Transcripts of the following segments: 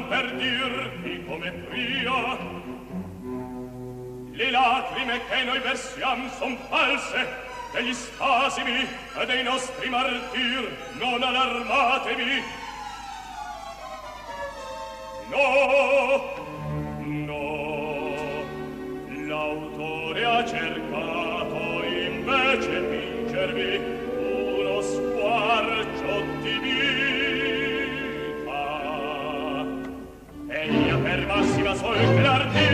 non per dirti come pria. Le lacrime che noi versiam son false degli spasimi e dei nostri martir non allarmatevi. No no l'autore ha cercato invece vincervi. sol clarté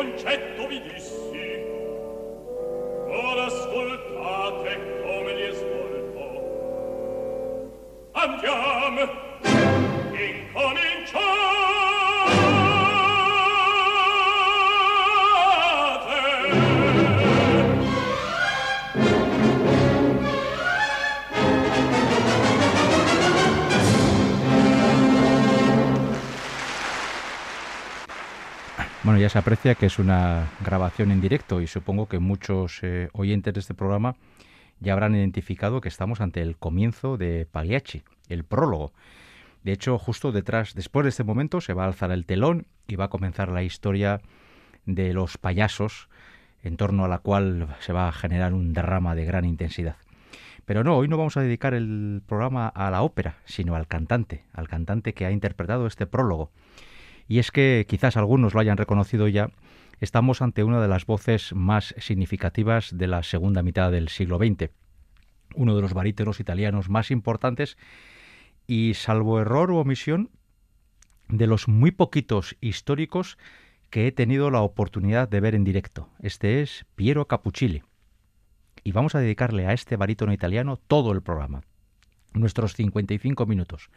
concetto vi dissi. Ora ascoltate come li ascolto. Andiamo incominciamo. Ya se aprecia que es una grabación en directo y supongo que muchos eh, oyentes de este programa ya habrán identificado que estamos ante el comienzo de Pagliacci, el prólogo. De hecho, justo detrás, después de este momento, se va a alzar el telón y va a comenzar la historia de los payasos, en torno a la cual se va a generar un derrama de gran intensidad. Pero no, hoy no vamos a dedicar el programa a la ópera, sino al cantante, al cantante que ha interpretado este prólogo. Y es que quizás algunos lo hayan reconocido ya, estamos ante una de las voces más significativas de la segunda mitad del siglo XX, uno de los baríteros italianos más importantes y, salvo error u omisión, de los muy poquitos históricos que he tenido la oportunidad de ver en directo. Este es Piero Capuccilli. Y vamos a dedicarle a este barítono italiano todo el programa, nuestros 55 minutos.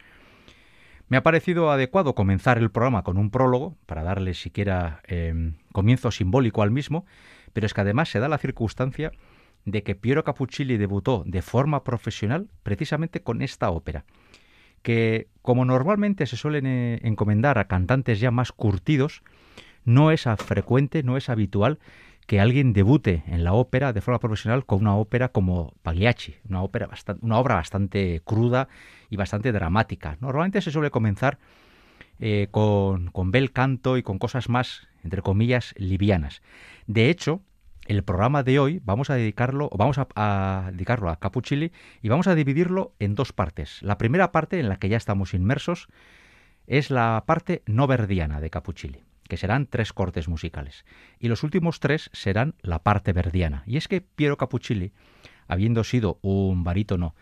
Me ha parecido adecuado comenzar el programa con un prólogo, para darle siquiera em, comienzo simbólico al mismo, pero es que además se da la circunstancia de que Piero Capuccilli debutó de forma profesional precisamente con esta ópera, que como normalmente se suelen eh, encomendar a cantantes ya más curtidos, no es frecuente, no es habitual que alguien debute en la ópera de forma profesional con una ópera como Pagliacci, una, ópera una obra bastante cruda y bastante dramática. Normalmente se suele comenzar eh, con, bel canto y con cosas más, entre comillas, livianas. De hecho, el programa de hoy vamos a dedicarlo, vamos a, dedicarlo a y vamos a dividirlo en dos partes. La primera parte, en la que ya estamos inmersos, es la parte no verdiana de Capuccilli que serán tres cortes musicales. Y los últimos tres serán la parte verdiana. Y es que Piero Capuccilli, habiendo sido un barítono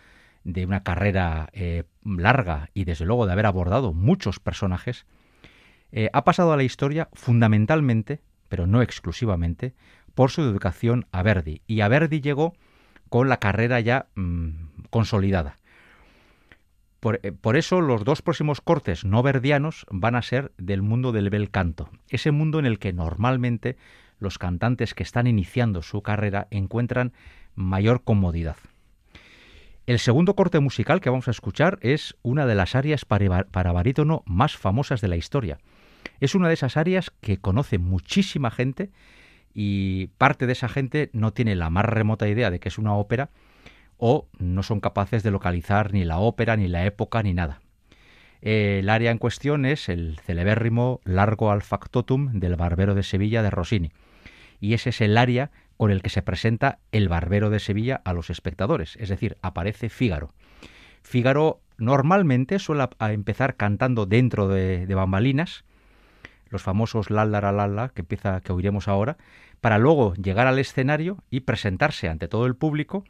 de una carrera eh, larga y desde luego de haber abordado muchos personajes, eh, ha pasado a la historia fundamentalmente, pero no exclusivamente, por su educación a Verdi. Y a Verdi llegó con la carrera ya mm, consolidada. Eh, por, eso los dos próximos cortes no verdianos van a ser del mundo del bel canto, ese mundo en el que normalmente los cantantes que están iniciando su carrera encuentran mayor comodidad. El segundo corte musical que vamos a escuchar es una de las arias para barítono más famosas de la historia. Es una de esas arias que conoce muchísima gente y parte de esa gente no tiene la más remota idea de que es una ópera, o no son capaces de localizar ni la ópera, ni la época, ni nada. El área en cuestión es el celebérrimo Largo al Factotum del Barbero de Sevilla de Rossini, y ese es el área con el que se presenta el Barbero de Sevilla a los espectadores, es decir, aparece Fígaro. Fígaro normalmente suele empezar cantando dentro de, bambalinas, los famosos Lalla Lalla que empieza que oiremos ahora, para luego llegar al escenario y presentarse ante todo el público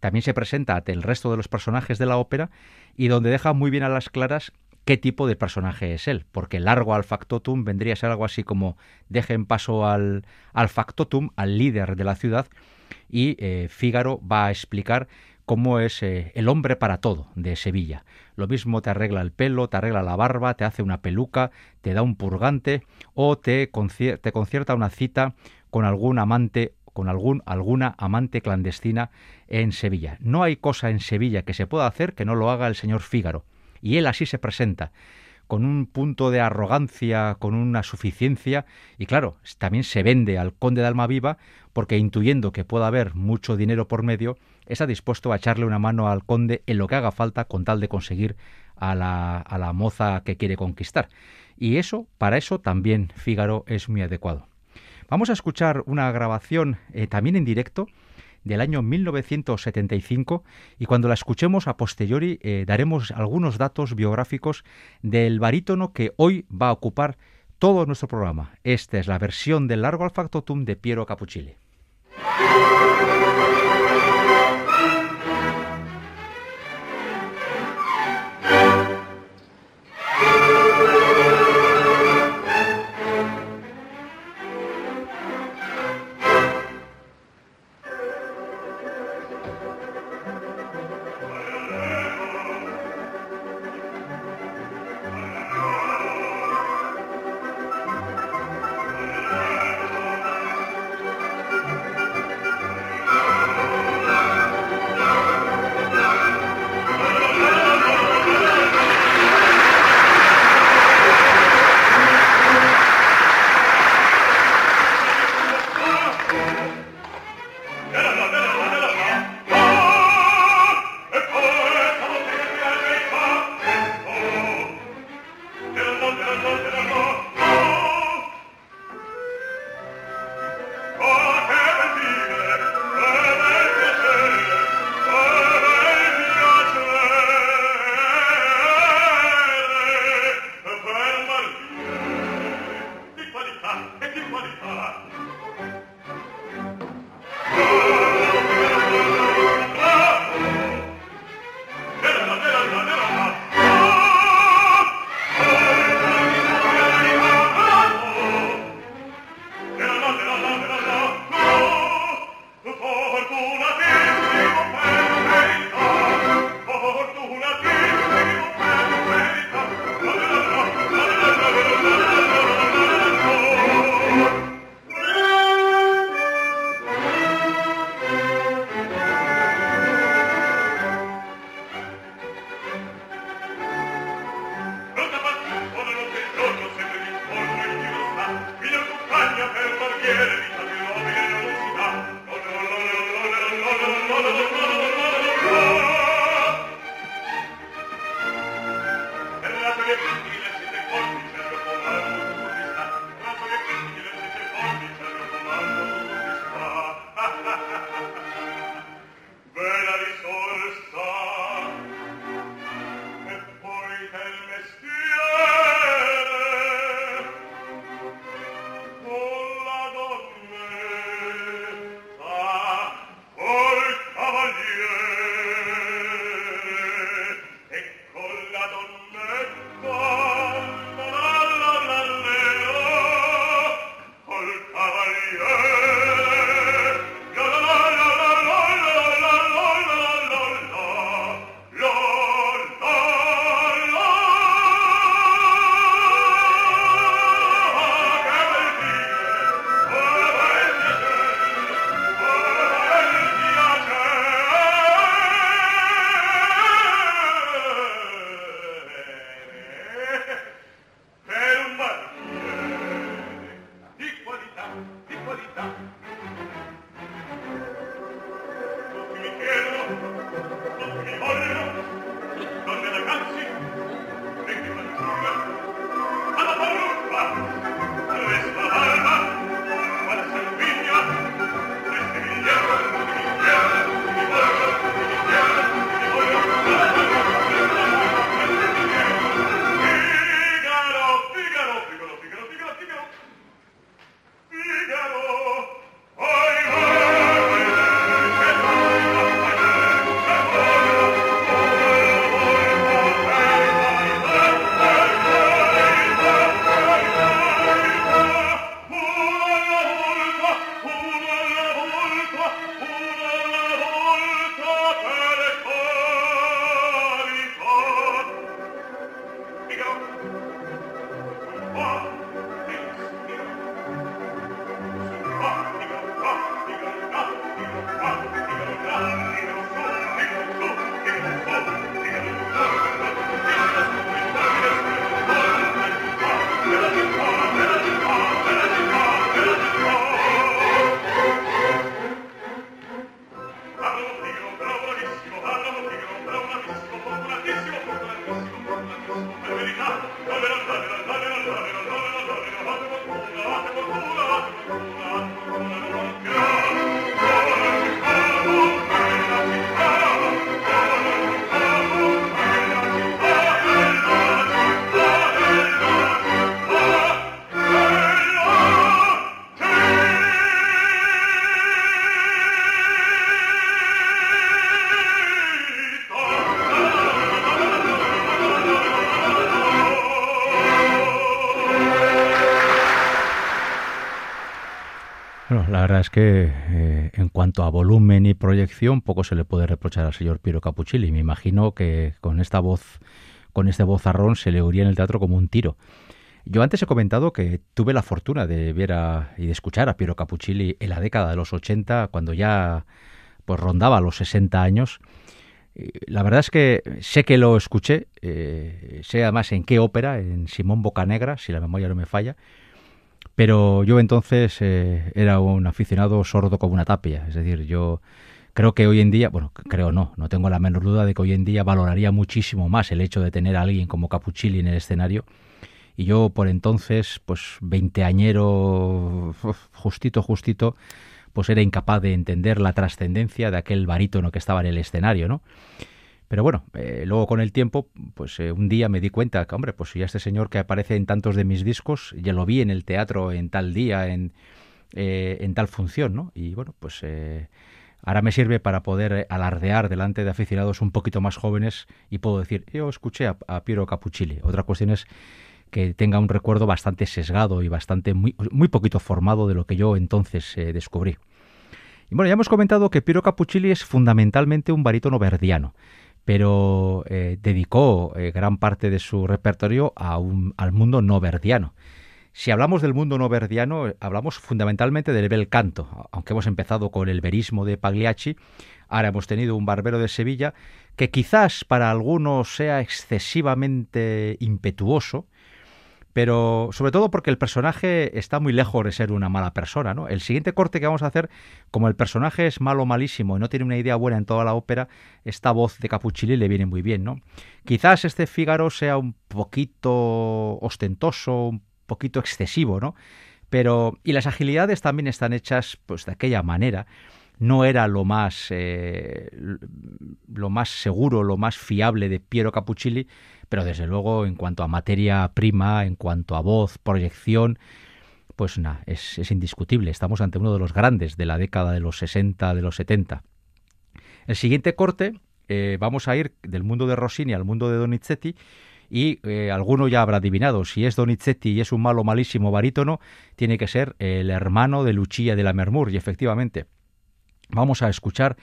también se presenta ante el resto de los personajes de la ópera y donde deja muy bien a las claras qué tipo de personaje es él, porque largo al factotum vendría a ser algo así como dejen paso al, al factotum, al líder de la ciudad, y eh, Fígaro va a explicar cómo es eh, el hombre para todo de Sevilla. Lo mismo te arregla el pelo, te arregla la barba, te hace una peluca, te da un purgante o te, te concierta una cita con algún amante con algún, alguna amante clandestina en Sevilla. No hay cosa en Sevilla que se pueda hacer que no lo haga el señor Fígaro. Y él así se presenta, con un punto de arrogancia, con una suficiencia, y claro, también se vende al conde de Almaviva, porque intuyendo que pueda haber mucho dinero por medio, está dispuesto a echarle una mano al conde en lo que haga falta con tal de conseguir a la, a la moza que quiere conquistar. Y eso, para eso también Fígaro es muy adecuado. Vamos a escuchar una grabación eh, también en directo del año 1975 y cuando la escuchemos a posteriori eh, daremos algunos datos biográficos del barítono que hoy va a ocupar todo nuestro programa. Esta es la versión del largo al factotum de Piero Capuccilli. Es que eh, en cuanto a volumen y proyección, poco se le puede reprochar al señor Piero Capuchilli. Me imagino que con esta voz, con este vozarrón, se le oiría en el teatro como un tiro. Yo antes he comentado que tuve la fortuna de ver y de escuchar a Piero Capuchilli en la década de los 80, cuando ya pues rondaba los 60 años. La verdad es que sé que lo escuché, eh, sé además en qué ópera, en Simón Bocanegra, si la memoria no me falla, pero yo entonces eh, era un aficionado sordo como una tapia, es decir, yo creo que hoy en día, bueno, creo no, no tengo la menor duda de que hoy en día valoraría muchísimo más el hecho de tener a alguien como Capuchilli en el escenario y yo por entonces, pues veinteañero, justito, justito, pues era incapaz de entender la trascendencia de aquel barítono que estaba en el escenario, ¿no? Pero bueno, eh, luego con el tiempo, pues eh, un día me di cuenta que, hombre, pues ya este señor que aparece en tantos de mis discos, ya lo vi en el teatro en tal día, en, eh, tal función, ¿no? Y bueno, pues ahora me sirve para poder alardear delante de aficionados un poquito más jóvenes y puedo decir, yo escuché a, Piero Capuchilli. Otra cuestión es que tenga un recuerdo bastante sesgado y bastante muy, muy poquito formado de lo que yo entonces descubrí. Y bueno, ya hemos comentado que Piero Capuccilli es fundamentalmente un barítono verdiano, pero eh, dedicó eh, gran parte de su repertorio a al mundo no verdiano. Si hablamos del mundo no verdiano, hablamos fundamentalmente del bel canto, aunque hemos empezado con el verismo de Pagliacci, ahora hemos tenido un barbero de Sevilla que quizás para algunos sea excesivamente impetuoso, pero sobre todo porque el personaje está muy lejos de ser una mala persona, ¿no? El siguiente corte que vamos a hacer, como el personaje es malo, malísimo y no tiene una idea buena en toda la ópera, esta voz de Capuchilli le viene muy bien, ¿no? Quizás este Fígaro sea un poquito ostentoso, un poquito excesivo, ¿no? Pero y las agilidades también están hechas pues de aquella manera no era lo más, eh, lo más seguro, lo más fiable de Piero Capuccilli, pero desde luego en cuanto a materia prima, en cuanto a voz, proyección, pues nada, es, indiscutible. Estamos ante uno de los grandes de la década de los 60, de los 70. El siguiente corte, eh, vamos a ir del mundo de Rossini al mundo de Donizetti, y eh, alguno ya habrá adivinado, si es Donizetti y es un malo malísimo barítono, tiene que ser el hermano de Lucia de la Mermur, y efectivamente, vamos a escuchar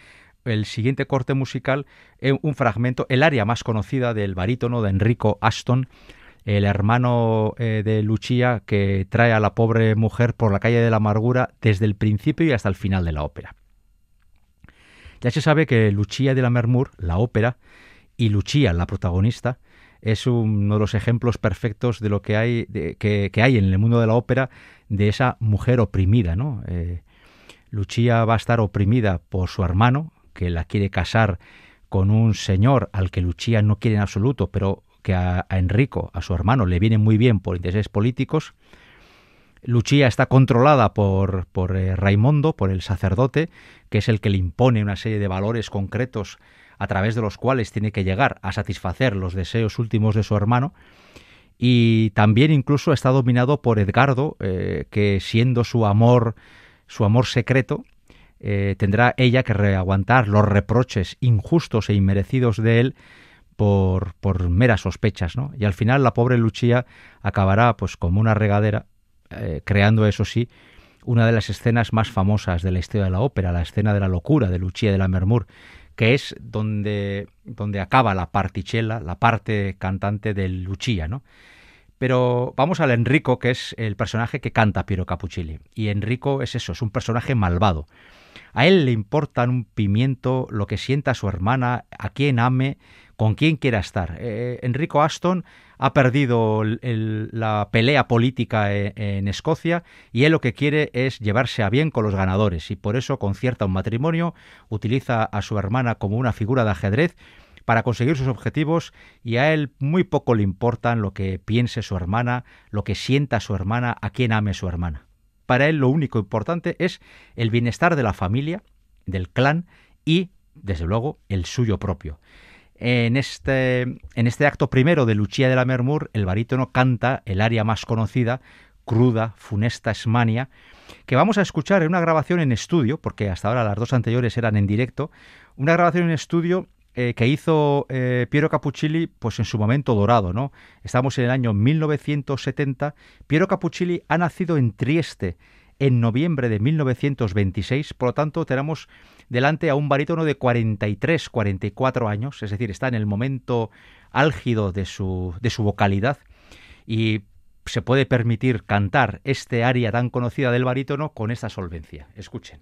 el siguiente corte musical, eh, un fragmento, el área más conocida del barítono de Enrico Aston, el hermano eh, de Lucia que trae a la pobre mujer por la calle de la amargura desde el principio y hasta el final de la ópera. Ya se sabe que Lucia de la Mermur, la ópera, y Lucia, la protagonista, es uno de los ejemplos perfectos de lo que hay, que, hay en el mundo de la ópera de esa mujer oprimida, ¿no? Eh, Lucia va a estar oprimida por su hermano, que la quiere casar con un señor al que Lucia no quiere en absoluto, pero que a, Enrico, a su hermano, le viene muy bien por intereses políticos. Lucia está controlada por, por eh, Raimondo, por el sacerdote, que es el que le impone una serie de valores concretos a través de los cuales tiene que llegar a satisfacer los deseos últimos de su hermano. Y también incluso está dominado por Edgardo, eh, que siendo su amor su amor secreto, eh, tendrá ella que reaguantar los reproches injustos e inmerecidos de él por, por meras sospechas, ¿no? Y al final la pobre Lucia acabará pues como una regadera, eh, creando eso sí una de las escenas más famosas de la historia de la ópera, la escena de la locura de Lucia de la Mermur, que es donde, donde acaba la particella, la parte cantante de Lucia, ¿no? Pero vamos al Enrico, que es el personaje que canta Piero Capuccilli. Y Enrico es eso, es un personaje malvado. A él le importa un pimiento lo que sienta su hermana, a quién ame, con quién quiera estar. Eh, Enrico Aston ha perdido la pelea política en, en, Escocia y él lo que quiere es llevarse a bien con los ganadores y por eso concierta un matrimonio, utiliza a su hermana como una figura de ajedrez para conseguir sus objetivos y a él muy poco le importan lo que piense su hermana, lo que sienta su hermana, a quién ame su hermana. Para él lo único importante es el bienestar de la familia, del clan y, desde luego, el suyo propio. En este, en este acto primero de Lucia de la Mermur, el barítono canta el aria más conocida, cruda, funesta Esmania, que vamos a escuchar en una grabación en estudio, porque hasta ahora las dos anteriores eran en directo, una grabación en estudio eh, que hizo eh, Piero Capuccilli pues en su momento dorado, ¿no? Estamos en el año 1970. Piero Capuccilli ha nacido en Trieste en noviembre de 1926, por lo tanto tenemos delante a un barítono de 43, 44 años, es decir, está en el momento álgido de su, de su vocalidad y se puede permitir cantar este aria tan conocida del barítono con esta solvencia. Escuchen.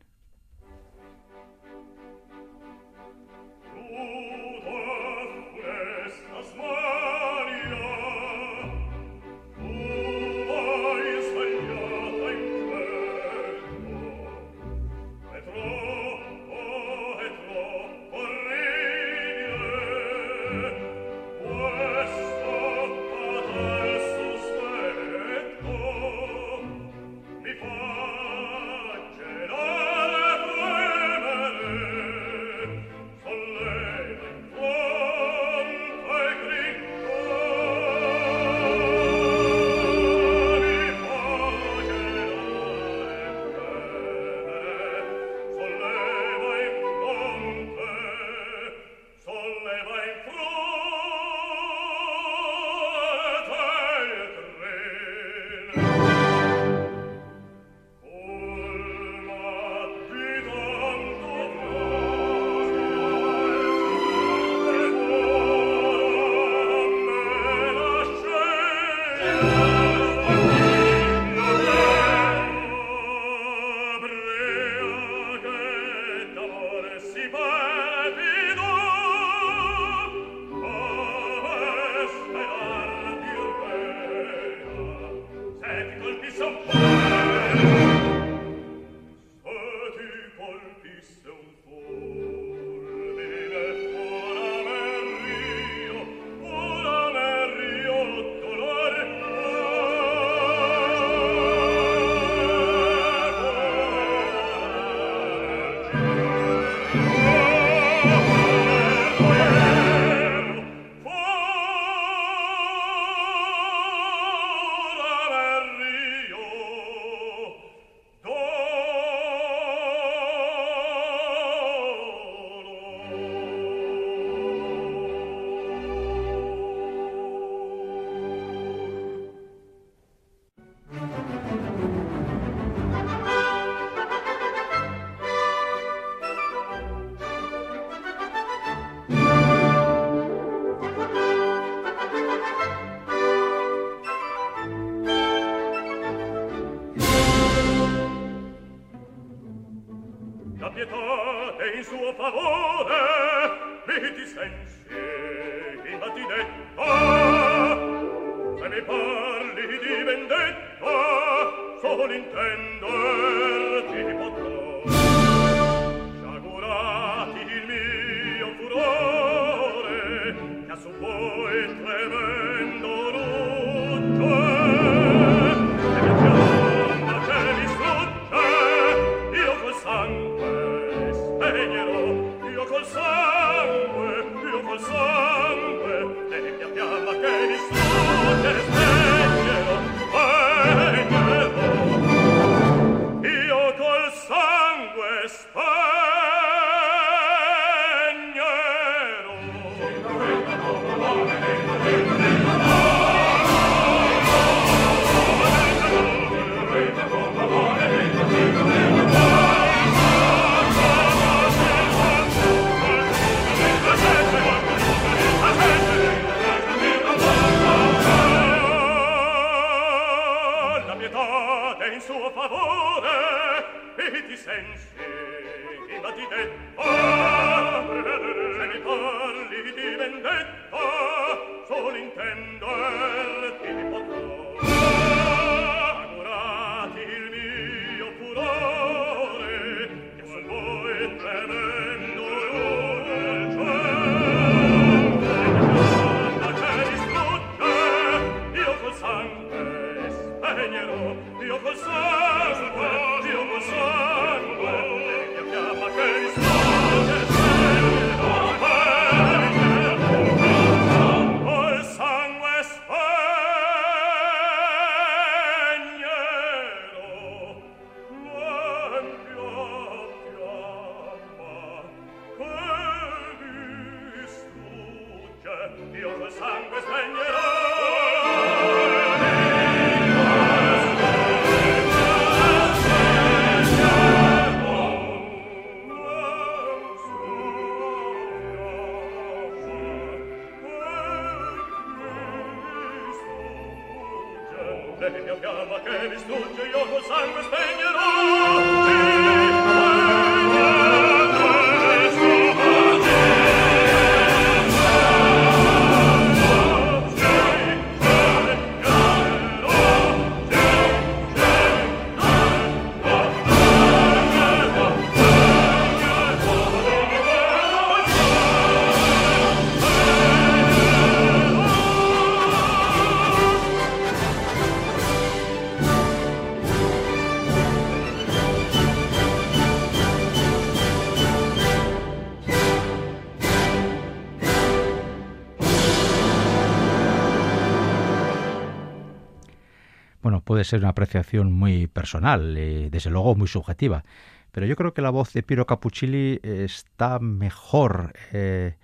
Ser una apreciación muy personal, eh, desde luego muy subjetiva, pero yo creo que la voz de Piero Capuccilli está mejor, eh,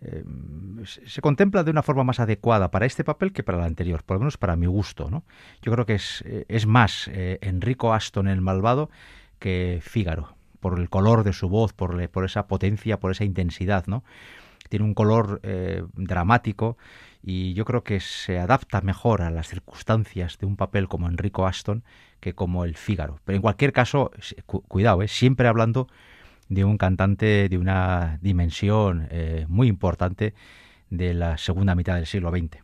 eh, se contempla de una forma más adecuada para este papel que para el anterior, por lo menos para mi gusto. ¿no? Yo creo que es, es más Enrico Aston el malvado que Fígaro, por el color de su voz, por, por esa potencia, por esa intensidad. ¿no? Tiene un color dramático y yo creo que se adapta mejor a las circunstancias de un papel como Enrico Aston que como el Fígaro. Pero en cualquier caso, cuidado, ¿eh? siempre hablando de un cantante de una dimensión eh, muy importante de la segunda mitad del siglo XX.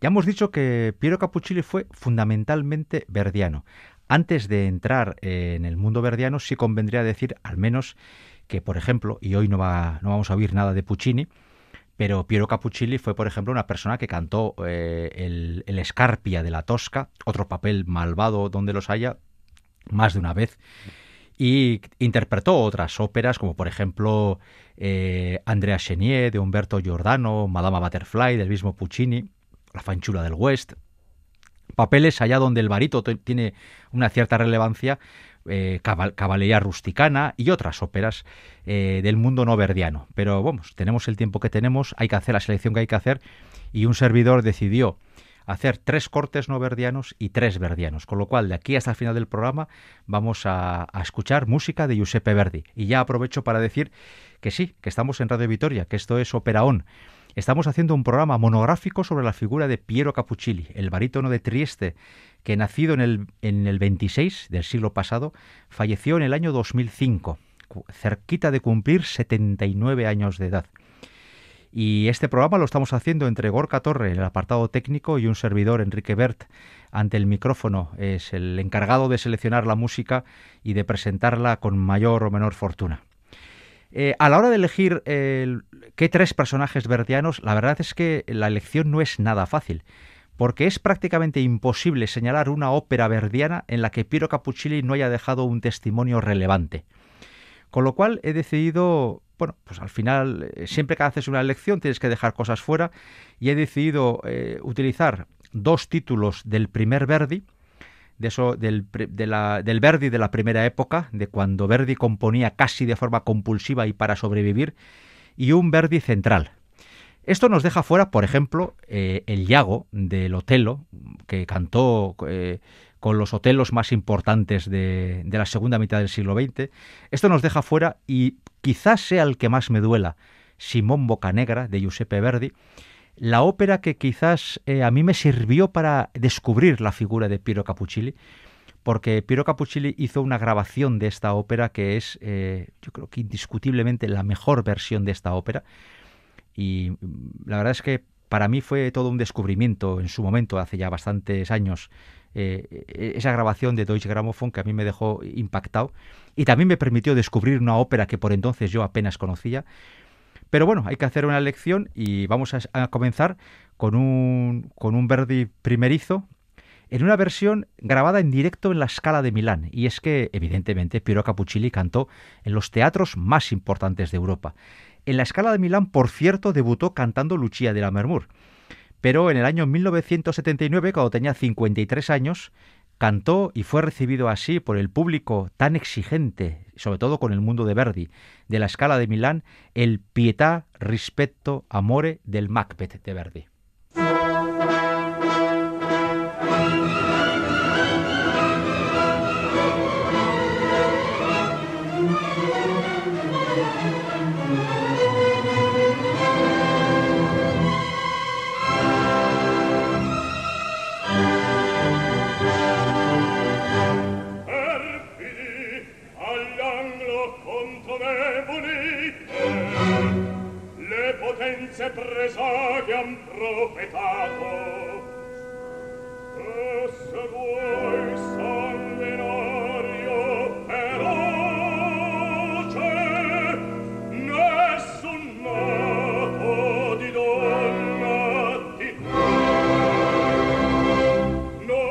Ya hemos dicho que Piero Capuccilli fue fundamentalmente verdiano. Antes de entrar en el mundo verdiano, sí convendría decir al menos que, por ejemplo, y hoy no, va, no vamos a oír nada de Puccini, pero Piero Capuccilli fue, por ejemplo, una persona que cantó eh, el, el, Escarpia de la Tosca, otro papel malvado donde los haya, más de una vez, y interpretó otras óperas, como por ejemplo eh, Andrea Chenier de Humberto Giordano, Madama Butterfly del mismo Puccini, La Fanchula del West, papeles allá donde el barito tiene una cierta relevancia, eh, Caballería Rusticana y otras óperas eh, del mundo no verdiano. Pero vamos, tenemos el tiempo que tenemos, hay que hacer la selección que hay que hacer y un servidor decidió hacer tres cortes no verdianos y tres verdianos. Con lo cual, de aquí hasta el final del programa vamos a, a, escuchar música de Giuseppe Verdi. Y ya aprovecho para decir que sí, que estamos en Radio Vitoria, que esto es Opera On. Estamos haciendo un programa monográfico sobre la figura de Piero Capuccilli, el barítono de Trieste, que nacido en el, en el 26 del siglo pasado, falleció en el año 2005, cerquita de cumplir 79 años de edad. Y este programa lo estamos haciendo entre Gorka Torre, en el apartado técnico, y un servidor, Enrique Bert, ante el micrófono. Es el encargado de seleccionar la música y de presentarla con mayor o menor fortuna. Eh, a la hora de elegir qué tres personajes verdianos, la verdad es que la elección no es nada fácil, porque es prácticamente imposible señalar una ópera verdiana en la que Piero Capuccilli no haya dejado un testimonio relevante. Con lo cual he decidido, bueno, pues al final, eh, siempre que haces una elección tienes que dejar cosas fuera, y he decidido eh, utilizar dos títulos del primer Verdi, de eso, del, del Verdi de la primera época, de cuando Verdi componía casi de forma compulsiva y para sobrevivir, y un Verdi central. Esto nos deja fuera, por ejemplo, eh, el Yago del Otelo, que cantó eh, con los Otelos más importantes de, de la segunda mitad del siglo XX. Esto nos deja fuera, y quizás sea el que más me duela, Simón Bocanegra, de Giuseppe Verdi, la ópera que quizás eh, a mí me sirvió para descubrir la figura de Piero Capuccilli, porque Piero Capuccilli hizo una grabación de esta ópera que es, eh, yo creo que indiscutiblemente la mejor versión de esta ópera. Y mm, la verdad es que para mí fue todo un descubrimiento en su momento, hace ya bastantes años, eh, esa grabación de Deutsche Grammophon que a mí me dejó impactado y también me permitió descubrir una ópera que por entonces yo apenas conocía pero bueno, hay que hacer una elección y vamos a, comenzar con un, con un Verdi primerizo en una versión grabada en directo en la Scala de Milán. Y es que, evidentemente, Piero Capuccilli cantó en los teatros más importantes de Europa. En la Scala de Milán, por cierto, debutó cantando Lucia de la Mermur. Pero en el año 1979, cuando tenía 53 años, Cantó y fue recibido así por el público tan exigente, sobre todo con el mundo de Verdi, de la escala de Milán, el Pietà, Rispetto, Amore del Macbeth de Verdi. senza presagiam profetato. E se vuoi sanguinario feroce nessun nato di donna ti no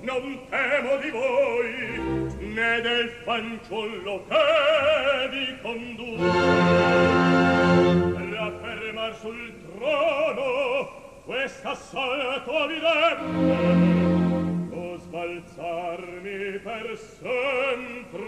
non temo di voi né del fanciullo che vi conduce sul trono questa salto vidente o sbalzarmi per sempre.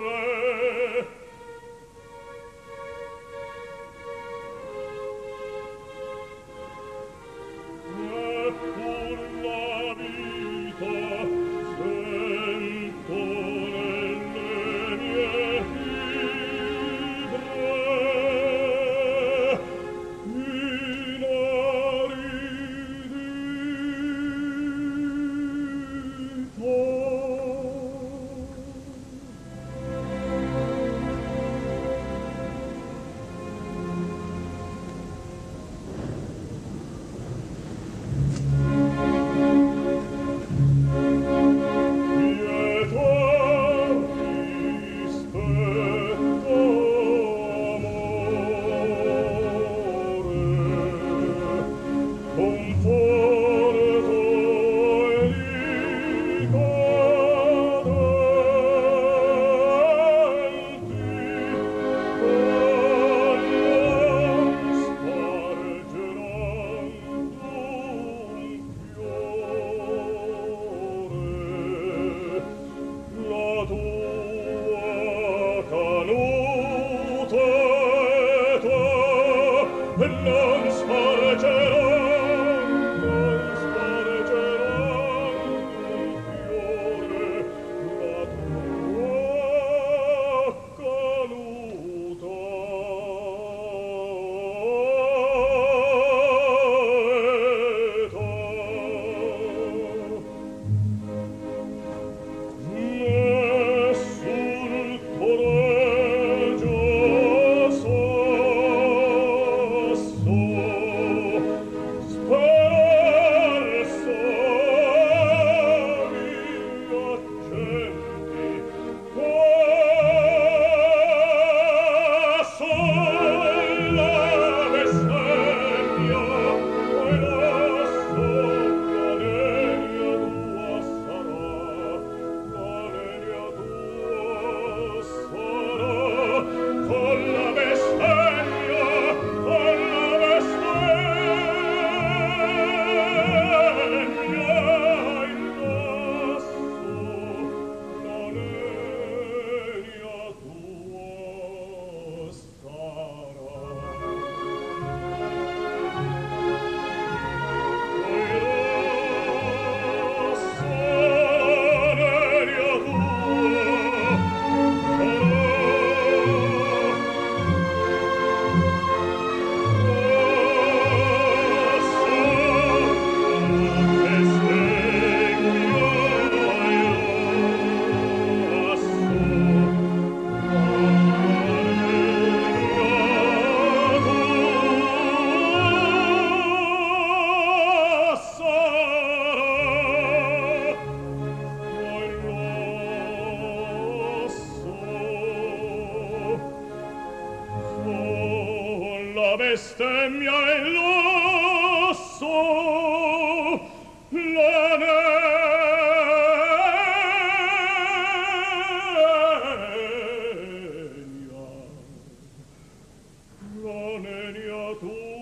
omnia tua.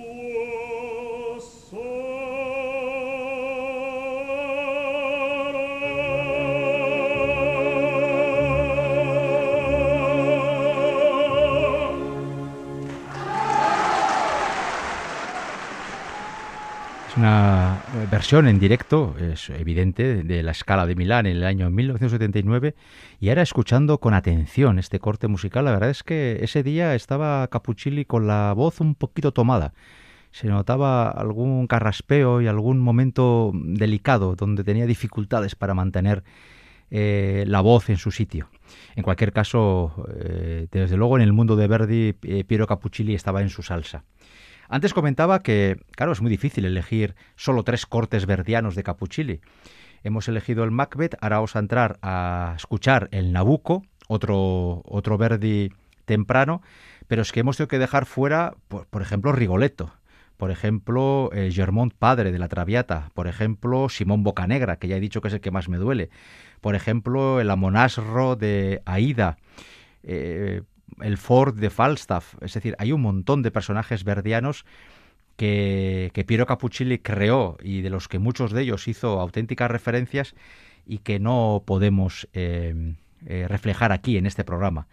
Versión en directo, es evidente, de la escala de Milán en el año 1979 y ahora escuchando con atención este corte musical, la verdad es que ese día estaba Capuccilli con la voz un poquito tomada. Se notaba algún carraspeo y algún momento delicado donde tenía dificultades para mantener eh, la voz en su sitio. En cualquier caso, eh, desde luego en el mundo de Verdi, eh, Piero Capuccilli estaba en su salsa. Antes comentaba que, claro, es muy difícil elegir solo tres cortes verdianos de Capuccilli. Hemos elegido el Macbeth, ahora vamos a entrar a escuchar el Nabucco, otro, otro Verdi temprano, pero es que hemos tenido que dejar fuera, por, ejemplo, Rigoletto, por ejemplo, eh, Germont Padre de la Traviata, por ejemplo, Simón Bocanegra, que ya he dicho que es el que más me duele, por ejemplo, el Amonasro de Aida, eh, el Ford de Falstaff, es decir, hay un montón de personajes verdianos que, Piero Capuccilli creó y de los que muchos de ellos hizo auténticas referencias y que no podemos eh, eh, reflejar aquí en este programa.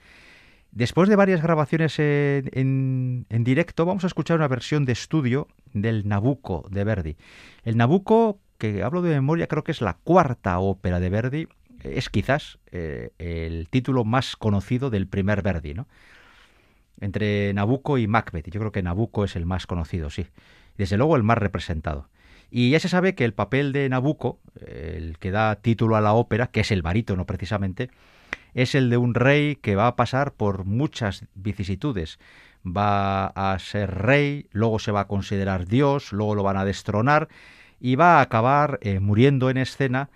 Después de varias grabaciones en, directo, vamos a escuchar una versión de estudio del Nabucco de Verdi. El Nabucco, que hablo de memoria, creo que es la cuarta ópera de Verdi, es quizás eh, el título más conocido del primer Verdi, ¿no? Entre Nabucco y Macbeth. Yo creo que Nabucco es el más conocido, sí. Desde luego el más representado. Y ya se sabe que el papel de Nabucco, el que da título a la ópera, que es el barítono precisamente, es el de un rey que va a pasar por muchas vicisitudes. Va a ser rey, luego se va a considerar Dios, luego lo van a destronar y va a acabar eh, muriendo en escena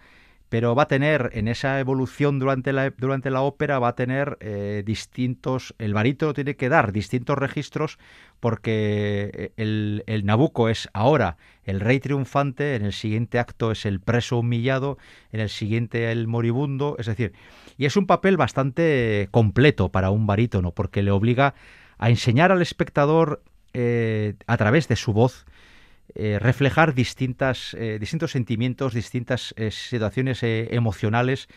pero va a tener en esa evolución durante la, durante la ópera, va a tener eh, distintos, el barítono tiene que dar distintos registros porque eh, el, el Nabucco es ahora el rey triunfante, en el siguiente acto es el preso humillado, en el siguiente el moribundo, es decir, y es un papel bastante completo para un barítono porque le obliga a enseñar al espectador eh, a través de su voz eh, reflejar distintas, eh, distintos sentimientos, distintas eh, situaciones emocionales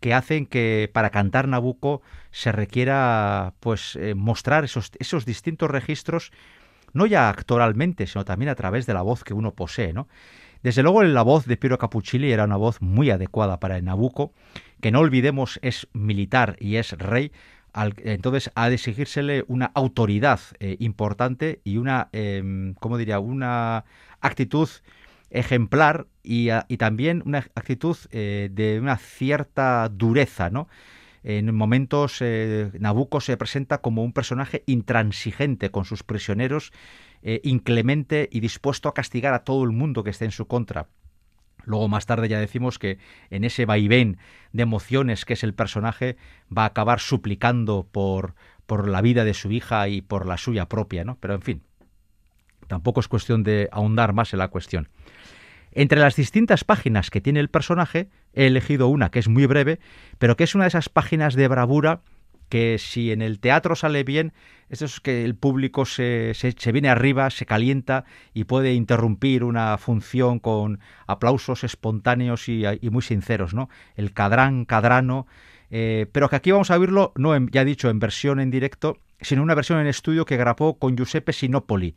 que hacen que para cantar Nabucco se requiera pues mostrar esos, esos distintos registros no ya actoralmente, sino también a través de la voz que uno posee, ¿no? Desde luego la voz de Piero Capuccilli era una voz muy adecuada para Nabucco, que no olvidemos es militar y es rey, entonces ha de exigírsele una autoridad eh, importante y una, eh, ¿cómo diría?, una actitud ejemplar y, también una actitud eh, de una cierta dureza. En momentos eh, Nabucco se presenta como un personaje intransigente con sus prisioneros, inclemente y dispuesto a castigar a todo el mundo que esté en su contra. Luego más tarde ya decimos que en ese vaivén de emociones que es el personaje va a acabar suplicando por, por la vida de su hija y por la suya propia, ¿no? Pero en fin, tampoco es cuestión de ahondar más en la cuestión. Entre las distintas páginas que tiene el personaje, he elegido una que es muy breve, pero que es una de esas páginas de bravura que si en el teatro sale bien, es que el público se, se, viene arriba, se calienta y puede interrumpir una función con aplausos espontáneos y, muy sinceros, ¿no? El cadrán, cadrano, eh, pero que aquí vamos a verlo, no en, ya dicho, en versión en directo, sino una versión en estudio que grabó con Giuseppe Sinopoli.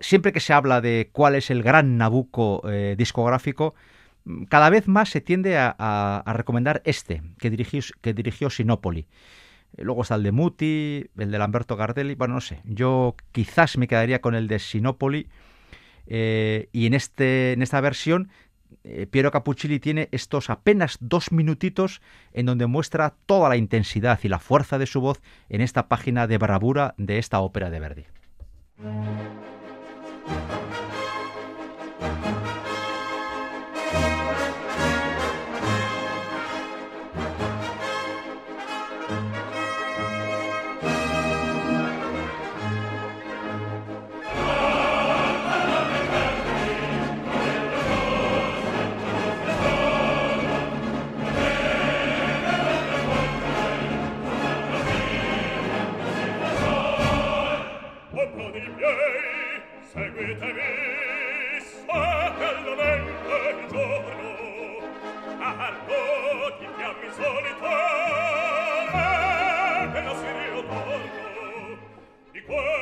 Siempre que se habla de cuál es el gran Nabucco eh, discográfico, cada vez más se tiende a, recomendar este, que dirigió, Sinopoli. Luego está el de Muti, el de Lamberto Gardelli. Bueno, no sé. Yo quizás me quedaría con el de Sinopoli. Eh, y en, este, en esta versión, eh, Piero Capuccilli tiene estos apenas dos minutitos en donde muestra toda la intensidad y la fuerza de su voz en esta página de bravura de esta ópera de Verdi. quel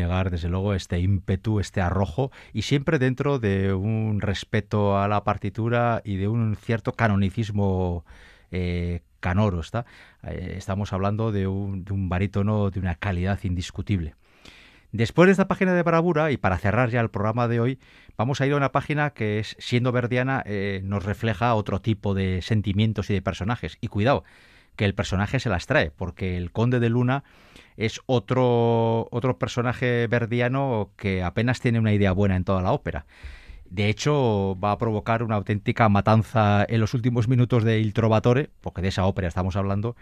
negar, desde luego, este ímpetu, este arrojo, y siempre dentro de un respeto a la partitura y de un cierto canonicismo eh, canoro. ¿está? Eh, estamos hablando de un, de un barítono de una calidad indiscutible. Después de esta página de bravura, y para cerrar ya el programa de hoy, vamos a ir a una página que es, siendo verdiana, eh, nos refleja otro tipo de sentimientos y de personajes. Y cuidado, que el personaje se las trae, porque el conde de Luna es otro, otro personaje verdiano que apenas tiene una idea buena en toda la ópera. De hecho, va a provocar una auténtica matanza en los últimos minutos de Il Trovatore, porque de esa ópera estamos hablando,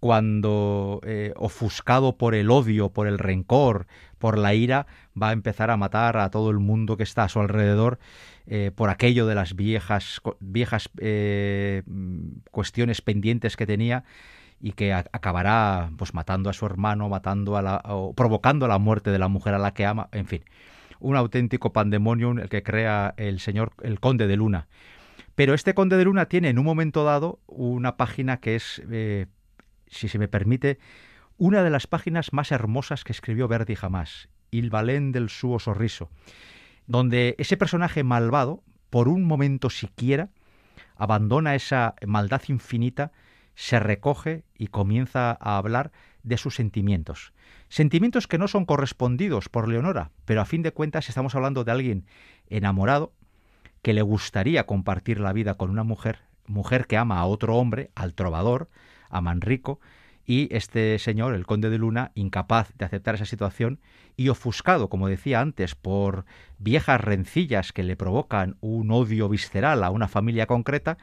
cuando, eh, ofuscado por el odio, por el rencor, por la ira, va a empezar a matar a todo el mundo que está a su alrededor eh, por aquello de las viejas, viejas eh, cuestiones pendientes que tenía y que acabará pues matando a su hermano, matando a la, o provocando la muerte de la mujer a la que ama, en fin, un auténtico pandemonium el que crea el señor, el conde de Luna. Pero este conde de Luna tiene en un momento dado una página que es, si se me permite, una de las páginas más hermosas que escribió Verdi jamás, Il Valén del suo sorriso, donde ese personaje malvado, por un momento siquiera, abandona esa maldad infinita se recoge y comienza a hablar de sus sentimientos. Sentimientos que no son correspondidos por Leonora, pero a fin de cuentas estamos hablando de alguien enamorado que le gustaría compartir la vida con una mujer, mujer que ama a otro hombre, al trovador, a Manrico, y este señor, el conde de Luna, incapaz de aceptar esa situación y ofuscado, como decía antes, por viejas rencillas que le provocan un odio visceral a una familia concreta,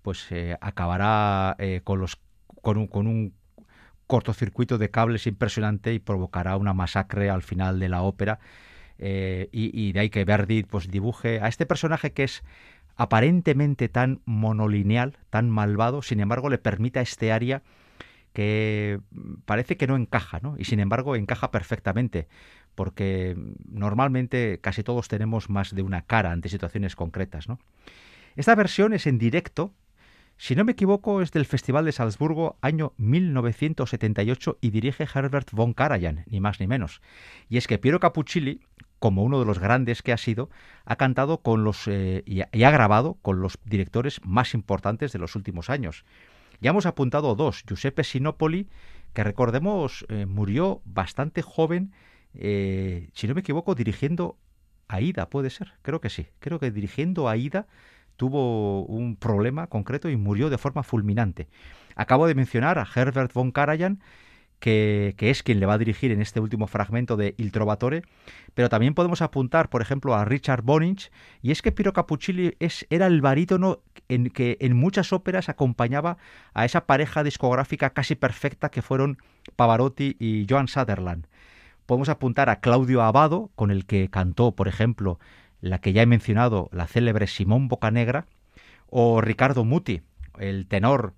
pues eh, acabará eh, con, los, con, un, con un cortocircuito de cables impresionante y provocará una masacre al final de la ópera. Eh, y, de ahí que Verdi pues, dibuje a este personaje que es aparentemente tan monolineal, tan malvado, sin embargo le permite a este área que parece que no encaja, ¿no? Y sin embargo encaja perfectamente, porque normalmente casi todos tenemos más de una cara ante situaciones concretas, ¿no? Esta versión es en directo si no me equivoco, es del Festival de Salzburgo, año 1978, y dirige Herbert von Karajan, ni más ni menos. Y es que Piero Capuccilli, como uno de los grandes que ha sido, ha cantado con los eh, y, ha grabado con los directores más importantes de los últimos años. Ya hemos apuntado dos, Giuseppe Sinopoli, que recordemos eh, murió bastante joven, eh, si no me equivoco, dirigiendo Aida, puede ser, creo que sí, creo que dirigiendo Aida tuvo un problema concreto y murió de forma fulminante. Acabo de mencionar a Herbert von Karajan, que, es quien le va a dirigir en este último fragmento de Il Trovatore, pero también podemos apuntar, por ejemplo, a Richard Bonich, y es que Piero Capuccilli es, era el barítono en que en muchas óperas acompañaba a esa pareja discográfica casi perfecta que fueron Pavarotti y Joan Sutherland. Podemos apuntar a Claudio Abado, con el que cantó, por ejemplo, la que ya he mencionado, la célebre Simón Bocanegra, o Ricardo Muti, el tenor,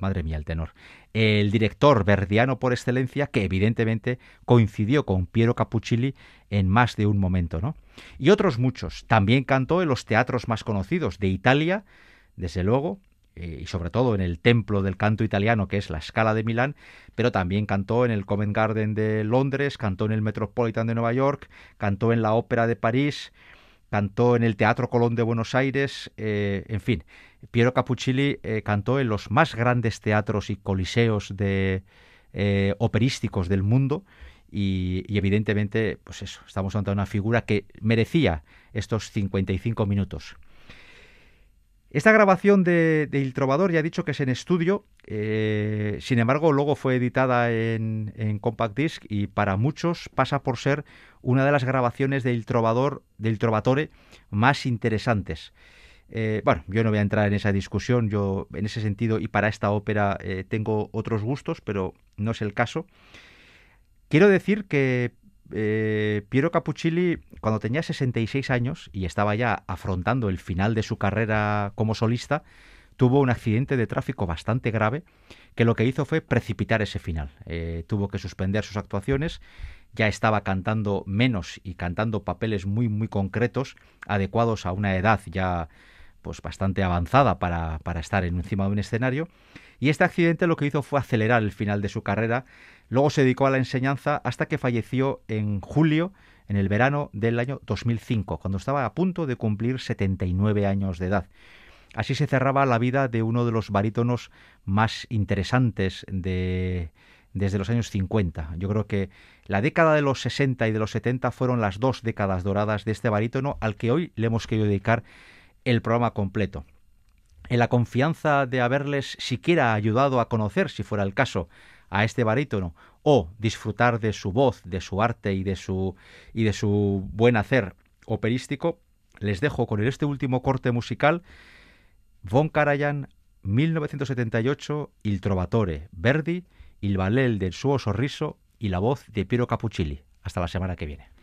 madre mía, el tenor, el director verdiano por excelencia, que evidentemente coincidió con Piero Capuccilli en más de un momento, ¿no? Y otros muchos. También cantó en los teatros más conocidos de Italia, desde luego, eh, y sobre todo en el templo del canto italiano que es la Scala de Milán, pero también cantó en el Covent Garden de Londres, cantó en el Metropolitan de Nueva York, cantó en la Ópera de París, cantó en el Teatro Colón de Buenos Aires, eh, en fin, Piero Capuccilli eh, cantó en los más grandes teatros y coliseos de, eh, operísticos del mundo y, evidentemente, pues eso, estamos ante una figura que merecía estos 55 minutos. Esta grabación de, Il Trovador ya he dicho que es en estudio, eh, sin embargo luego fue editada en, compact disc y para muchos pasa por ser una de las grabaciones del Trovador, del Trovatore más interesantes. Eh, bueno, yo no voy a entrar en esa discusión, yo en ese sentido y para esta ópera eh, tengo otros gustos, pero no es el caso. Quiero decir que eh, Piero Capuccilli, cuando tenía 66 años y estaba ya afrontando el final de su carrera como solista, tuvo un accidente de tráfico bastante grave que lo que hizo fue precipitar ese final. Tuvo que suspender sus actuaciones, ya estaba cantando menos y cantando papeles muy muy concretos, adecuados a una edad ya pues bastante avanzada para, para estar encima de un escenario. Y este accidente lo que hizo fue acelerar el final de su carrera Luego se dedicó a la enseñanza hasta que falleció en julio, en el verano del año 2005, cuando estaba a punto de cumplir 79 años de edad. Así se cerraba la vida de uno de los barítonos más interesantes de, desde los años 50. Yo creo que la década de los 60 y de los 70 fueron las dos décadas doradas de este barítono al que hoy le hemos querido dedicar el programa completo. En la confianza de haberles siquiera ayudado a conocer, si fuera el caso, a este barítono o disfrutar de su voz, de su arte y de su, y de su buen hacer operístico, les dejo con este último corte musical, Von Karajan, 1978, Il Trovatore, Verdi, Il Ballet del suo sorriso y la voz de Piero Capuccilli. Hasta la semana que viene.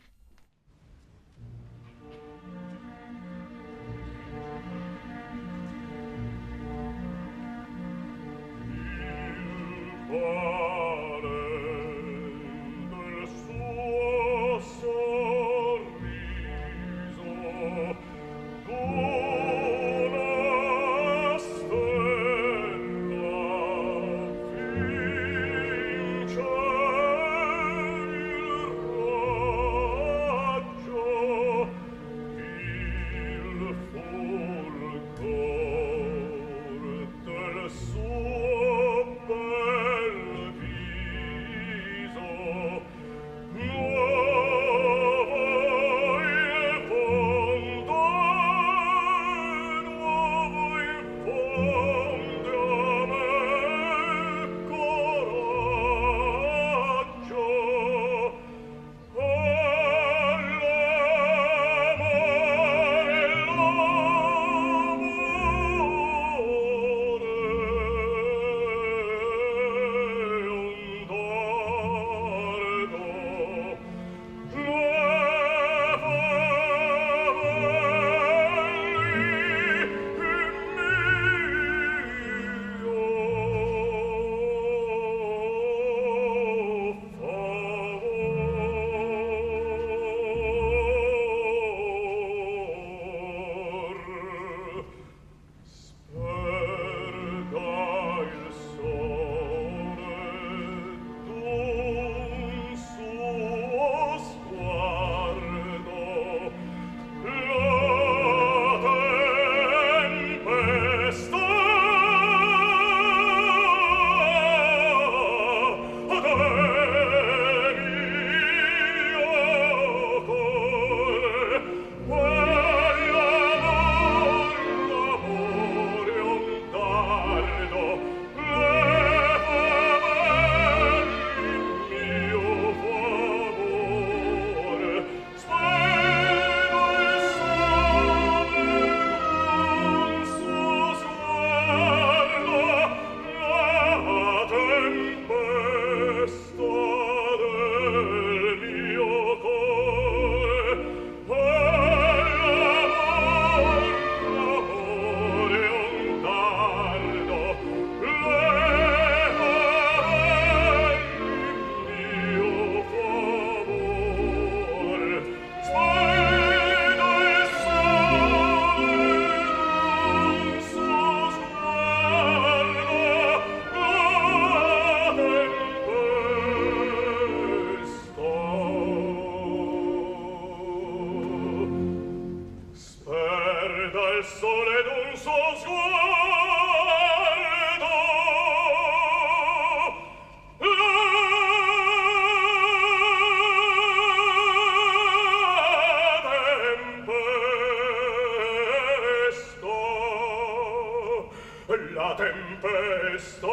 tempesta